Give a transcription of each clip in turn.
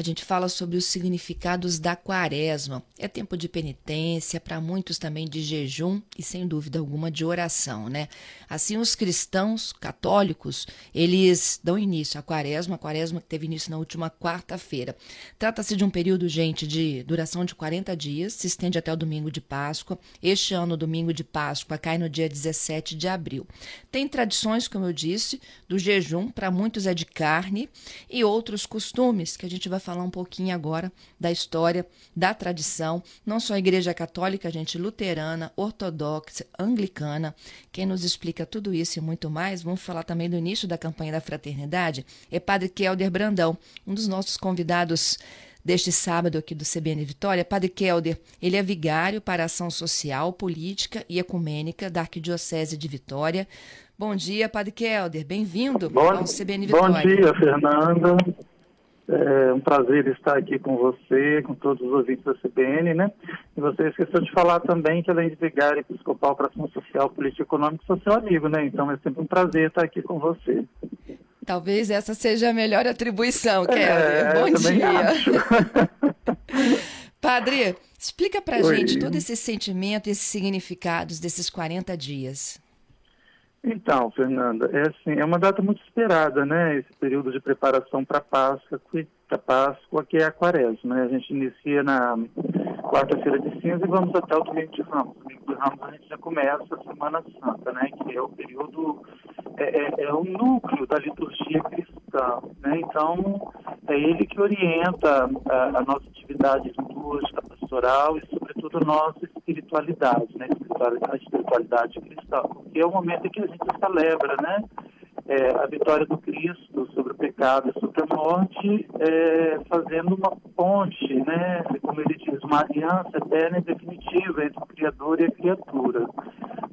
a gente fala sobre os significados da quaresma. É tempo de penitência, para muitos também de jejum e, sem dúvida alguma, de oração, né? Assim, os cristãos católicos, eles dão início à quaresma, a quaresma que teve início na última quarta-feira. Trata-se de um período, gente, de duração de 40 dias, se estende até o domingo de Páscoa. Este ano, o domingo de Páscoa cai no dia 17 de abril. Tem tradições, como eu disse, do jejum, para muitos é de carne, e outros costumes, que a gente vai falar um pouquinho agora da história, da tradição, não só a Igreja Católica, gente, luterana, ortodoxa, anglicana. Quem nos explica tudo isso e muito mais, vamos falar também do início da campanha da fraternidade, é Padre Kelder Brandão, um dos nossos convidados deste sábado aqui do CBN Vitória, Padre Kelder, ele é vigário para ação social, política e ecumênica da Arquidiocese de Vitória. Bom dia, Padre Kelder, bem-vindo ao CBN Vitória. Bom dia, Fernanda. É um prazer estar aqui com você, com todos os ouvintes da CBN, né? E você esqueceu de falar também que além de vigário episcopal para ação social, política e econômica, sou seu amigo, né? Então é sempre um prazer estar aqui com você. Talvez essa seja a melhor atribuição, Kelly. É, Bom dia. Padre, explica pra Oi. gente todo esse sentimento, esses significados desses 40 dias. Então, Fernanda, é assim, é uma data muito esperada, né? Esse período de preparação para a Páscoa, para Páscoa, que é a Quaresma. Né? A gente inicia na quarta-feira de cinza e vamos até o domingo de Ramos. Domingo de Ramos a gente já começa a Semana Santa, né? Que é o período, é, é, é o núcleo da liturgia cristã, né? Então, é ele que orienta a, a nossa atividade litúrgica, pastoral e, sobretudo, a nossa espiritualidade, né? A espiritualidade cristã, porque é o momento em que a gente celebra, né? É, a vitória do Cristo sobre o pecado e sobre a morte, é, fazendo uma ponte, né? Como ele diz, uma aliança eterna e definitiva entre o Criador e a criatura.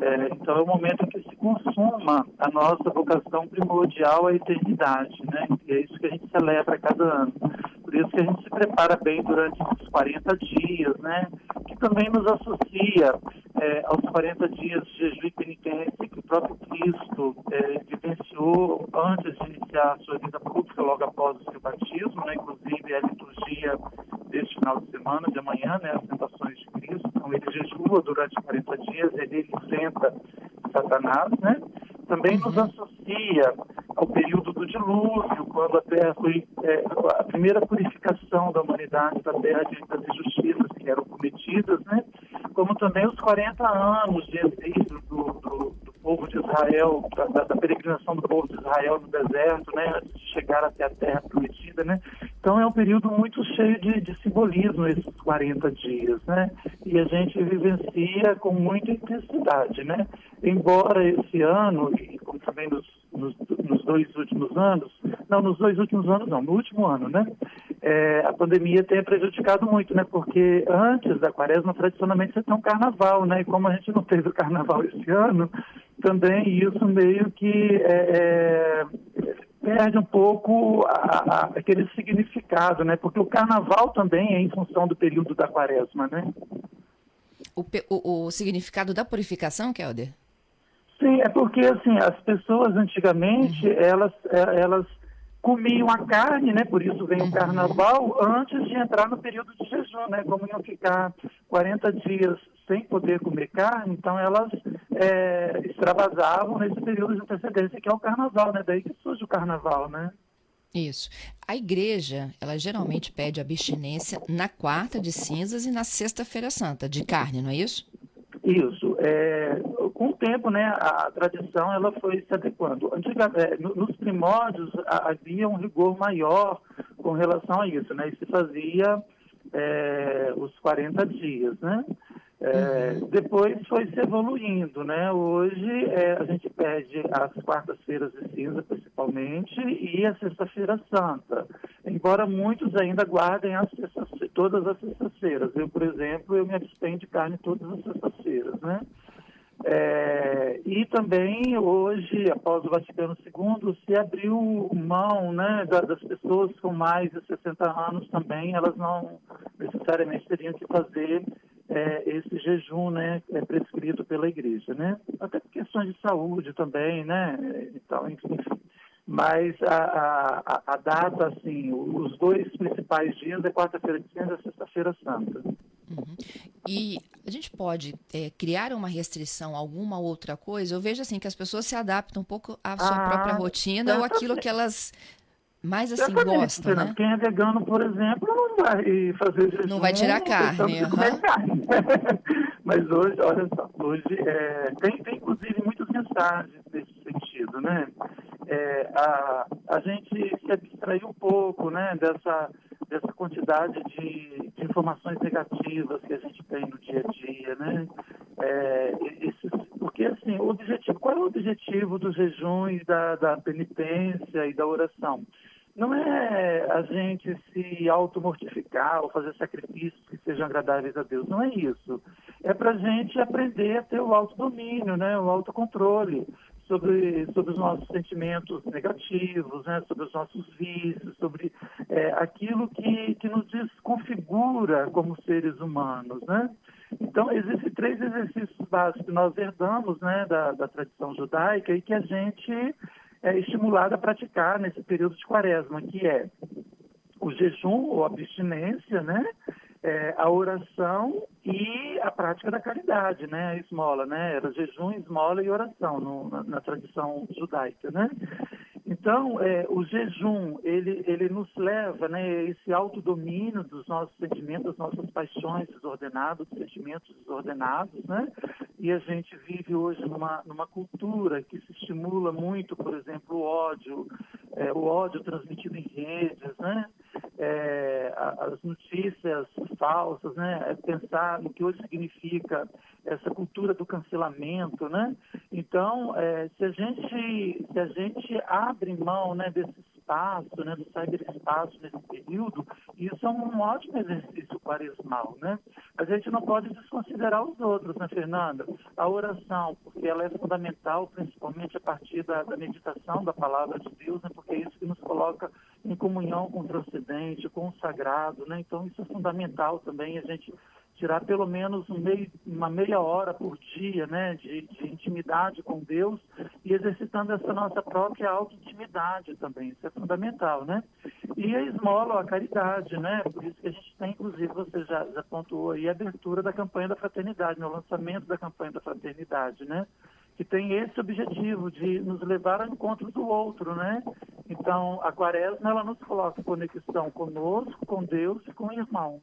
É, então é o momento em que se consuma a nossa vocação primordial à eternidade, né? E é isso que a gente celebra cada ano. Por isso que a gente se prepara bem durante esses 40 dias, né? Que também nos associa é, aos 40 dias de jejum e penitência que o próprio Cristo é, vivenciou antes de iniciar a sua vida pública, logo após o seu batismo, né? Inclusive a liturgia deste final de semana, de amanhã, né? As tentações de Cristo. Então ele jejua durante 40 dias, ele enfrenta Satanás, né? Também nos associa ao período do dilúvio, quando a Terra foi é, a primeira purificação da humanidade da Terra diante das injustiças que eram cometidas, né? como também os 40 anos de exílio do, do, do povo de Israel, da, da, peregrinação do povo de Israel no deserto, né? antes de chegar até a Terra prometida. Né? Então é um período muito cheio de, de simbolismo esses 40 dias, né? E a gente vivencia com muita intensidade, né? Embora esse ano, e como também nos nos, nos, dois últimos anos, não, nos dois últimos anos não, no último ano, né? É, a pandemia tenha prejudicado muito, né? Porque antes da quaresma, tradicionalmente, você tem um carnaval, né? E como a gente não teve o carnaval esse ano, também isso meio que é, é, perde um pouco a, a, aquele significado, né? Porque o carnaval também é em função do período da quaresma, né? O, o, o significado da purificação, Kelder? Sim, é porque assim, as pessoas antigamente, uhum. elas, é, elas comiam a carne, né? Por isso vem o uhum. carnaval, antes de entrar no período de jejum, né? Como iam ficar 40 dias sem poder comer carne, então elas é, extravasavam nesse período de antecedência, que é o carnaval, né? Daí que surge o carnaval, né? Isso. A igreja, ela geralmente pede abstinência na quarta de cinzas e na sexta-feira santa, de carne, não é isso? Isso. É, com o tempo, né, a tradição ela foi se adequando. Antiga, é, nos primórdios havia um rigor maior com relação a isso, né? E se fazia é, os 40 dias, né? É, uhum. Depois foi se evoluindo, né? Hoje é, a gente pede as quartas-feiras de cinza, principalmente, e a sexta-feira santa. Embora muitos ainda guardem as todas as sextas-feiras. Eu, por exemplo, eu me abstenho de carne todas as sextas-feiras, né? É, e também hoje, após o Vaticano II, se abriu mão né, das pessoas com mais de 60 anos também, elas não necessariamente teriam que fazer é, esse jejum né, é prescrito pela igreja. Né? Até por questões de saúde também, né? Então, enfim. Mas a, a, a, data, assim, os dois principais dias é quarta-feira de cinza e sexta-feira santa. Uhum. E a gente pode é, criar uma restrição, alguma outra coisa? Eu vejo assim que as pessoas se adaptam um pouco à sua ah, própria rotina ou aquilo que elas mais assim gostam, né? Quem é vegano, por exemplo, não vai fazer jejum. Não vai tirar carne. Uhum. carne. Mas hoje, olha só, hoje é, tem, tem inclusive muitas mensagens nesse sentido, né? É, a, a gente se abstraiu um pouco, né, dessa dessa quantidade de, de, informações negativas que a gente tem no dia a dia, né? É, esses, porque, assim, o objetivo, qual é o objetivo dos jejuns, da, da penitência e da oração? Não é a gente se automortificar ou fazer sacrifícios que sejam agradáveis a Deus, não é isso. É para a gente aprender a ter o autodomínio, né? o autocontrole sobre, sobre os nossos sentimentos negativos, né? sobre os nossos vícios, sobre é, aquilo que, que nos desconfigura como seres humanos. Né? Então, existem três exercícios básicos que nós herdamos né, da, da tradição judaica e que a gente é estimulado a praticar nesse período de quaresma, que é o jejum ou abstinência, né? É, a oração e a prática da caridade, né? A esmola, né? Era jejum, esmola e oração no, na, na, tradição judaica, né? Então, é, o jejum, ele, ele nos leva, né, esse autodomínio dos nossos sentimentos, das nossas paixões desordenadas, dos sentimentos desordenados, né? E a gente vive hoje numa, numa cultura que se estimula muito, por exemplo, o ódio, é, o ódio transmitido em redes, né? As notícias falsas, né? É pensar no que hoje significa essa cultura do cancelamento, né? Então, é, se a gente se a gente abre mão, né, desse espaço, né, do cyberespaço nesse período, isso é um ótimo exercício quaresmal, né? A gente não pode desconsiderar os outros, né, Fernanda? A oração, porque ela é fundamental, principalmente a partir da, da meditação da palavra de Deus, né, porque é isso que nos coloca em comunhão com o transcendente, com o sagrado, né? Então, isso é fundamental também, a gente tirar pelo menos um meio, uma meia hora por dia né, de, de, intimidade com Deus e exercitando essa nossa própria auto-intimidade também. Isso é fundamental, né? E a esmola, a caridade, né? Por isso que a gente tem, inclusive, você já, já pontuou aí, a abertura da campanha da fraternidade, no né? lançamento da campanha da fraternidade, né? Que tem esse objetivo de nos levar ao encontro do outro, né? Então, a quaresma, ela nos coloca em conexão conosco, com Deus e com o irmão.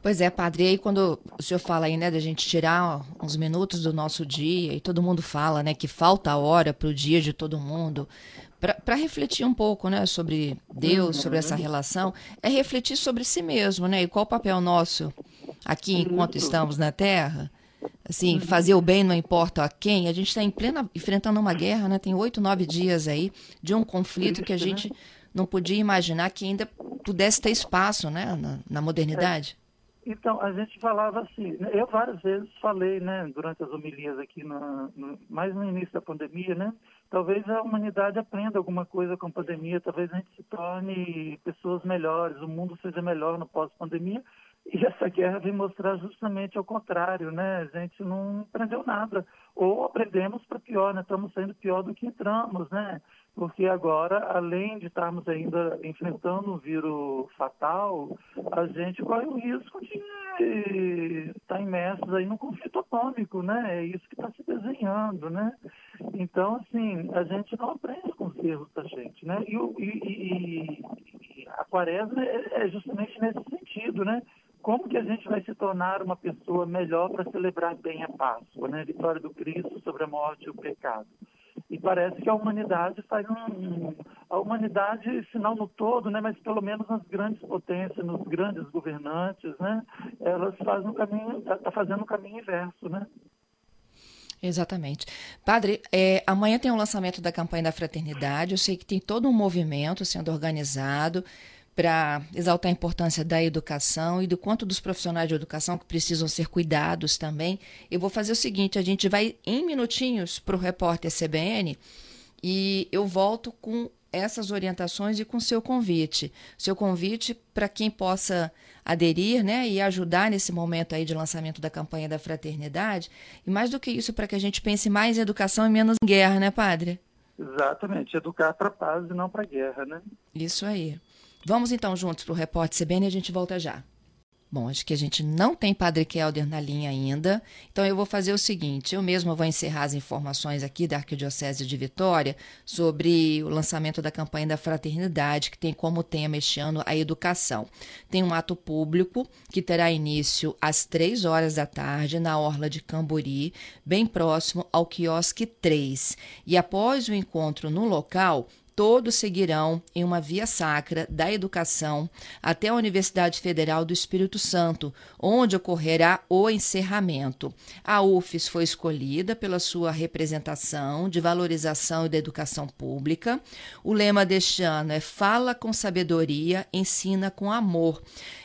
Pois é, padre, e aí quando o senhor fala aí, né, da gente tirar uns minutos do nosso dia, e todo mundo fala, né, que falta hora para o dia de todo mundo, para refletir um pouco, né, sobre Deus, sobre essa uhum. relação, é refletir sobre si mesmo, né, e qual o papel nosso aqui enquanto estamos na Terra, assim, uhum. fazer o bem não importa a quem, a gente está em plena, enfrentando uma guerra, né, tem oito, nove dias aí, de um conflito que a gente não podia imaginar que ainda pudesse ter espaço, né, na, na modernidade. Então, a gente falava assim, né, eu várias vezes falei, né, durante as homilias aqui, no, no, mais no início da pandemia, né, talvez a humanidade aprenda alguma coisa com a pandemia, talvez a gente se torne pessoas melhores, o mundo seja melhor no pós-pandemia, e essa guerra vem mostrar justamente ao contrário, né, a gente não aprendeu nada, ou aprendemos para pior, né, estamos saindo pior do que entramos, né, porque agora, além de estarmos ainda enfrentando um vírus fatal, a gente corre o risco de estar imersos aí num conflito atômico, né? É isso que está se desenhando, né? Então, assim, a gente não aprende com os erros da gente, né? E, e, e a quaresma é, é justamente nesse sentido, né? Como que a gente vai se tornar uma pessoa melhor para celebrar bem a Páscoa, né? A vitória do Cristo sobre a morte e o pecado. E parece que a humanidade faz um, a humanidade, se não no todo, né, mas pelo menos nas grandes potências, nos grandes governantes, né, elas fazem um caminho, está tá fazendo um caminho inverso, né? Exatamente. Padre, é, amanhã tem o lançamento da campanha da fraternidade. Eu sei que tem todo um movimento sendo organizado para exaltar a importância da educação e do quanto dos profissionais de educação que precisam ser cuidados também. Eu vou fazer o seguinte: a gente vai em minutinhos para o repórter CBN e eu volto com essas orientações e com seu convite. Seu convite para quem possa aderir né, e ajudar nesse momento aí de lançamento da campanha da fraternidade. E mais do que isso, para que a gente pense mais em educação e menos em guerra, né, padre? Exatamente, educar para paz e não para a guerra, né? Isso aí. Vamos então juntos para o Repórter CBN e a gente volta já. Bom, acho que a gente não tem Padre Kelder na linha ainda, então eu vou fazer o seguinte: eu mesmo vou encerrar as informações aqui da Arquidiocese de Vitória sobre o lançamento da campanha da Fraternidade, que tem como tema este ano a educação. Tem um ato público que terá início às três horas da tarde na Orla de Camburi, bem próximo ao quiosque 3. E após o encontro no local, todos seguirão em uma via sacra da educação até a Universidade Federal do Espírito Santo, onde ocorrerá o encerramento. A UFES foi escolhida pela sua representação de valorização e da educação pública. O lema deste ano é Fala com sabedoria, ensina com amor.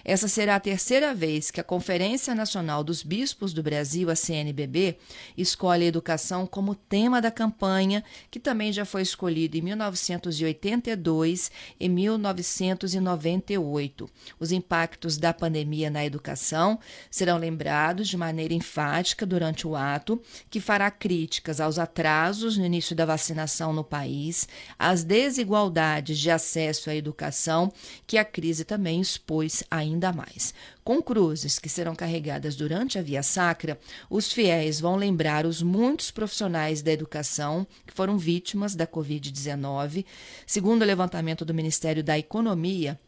Essa será a terceira vez que a Conferência Nacional dos Bispos do Brasil, a CNBB, escolhe a educação como tema da campanha, que também já foi escolhida em 1982 e 1998. Os impactos da pandemia na educação serão lembrados de maneira enfática durante o ato, que fará críticas aos atrasos no início da vacinação no país, às desigualdades de acesso à educação que a crise também expôs ainda ainda mais. Com cruzes que serão carregadas durante a via sacra, os fiéis vão lembrar os muitos profissionais da educação que foram vítimas da Covid-19. Segundo o levantamento do Ministério da Economia,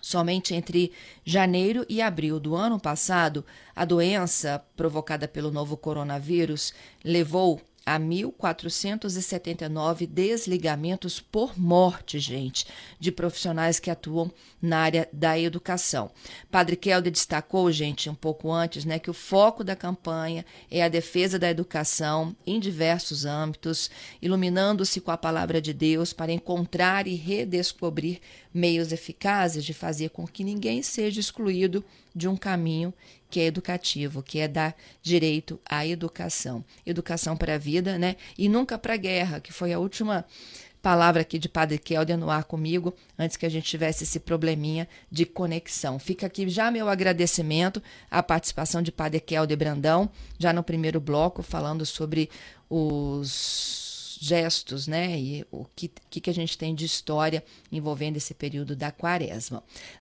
Somente entre janeiro e abril do ano passado, a doença provocada pelo novo coronavírus levou a 1.479 desligamentos por morte, gente, de profissionais que atuam na área da educação. Padre Kelder destacou, gente, um pouco antes, né, que o foco da campanha é a defesa da educação em diversos âmbitos, iluminando-se com a palavra de Deus para encontrar e redescobrir meios eficazes de fazer com que ninguém seja excluído de um caminho que é educativo, que é dar direito à educação. Educação para a vida, né? E nunca para a guerra, que foi a última palavra aqui de Padre Kelder no ar comigo, antes que a gente tivesse esse probleminha de conexão. Fica aqui já meu agradecimento à participação de Padre Kelder Brandão, já no primeiro bloco, falando sobre os gestos, né? E o que, que a gente tem de história envolvendo esse período da quaresma.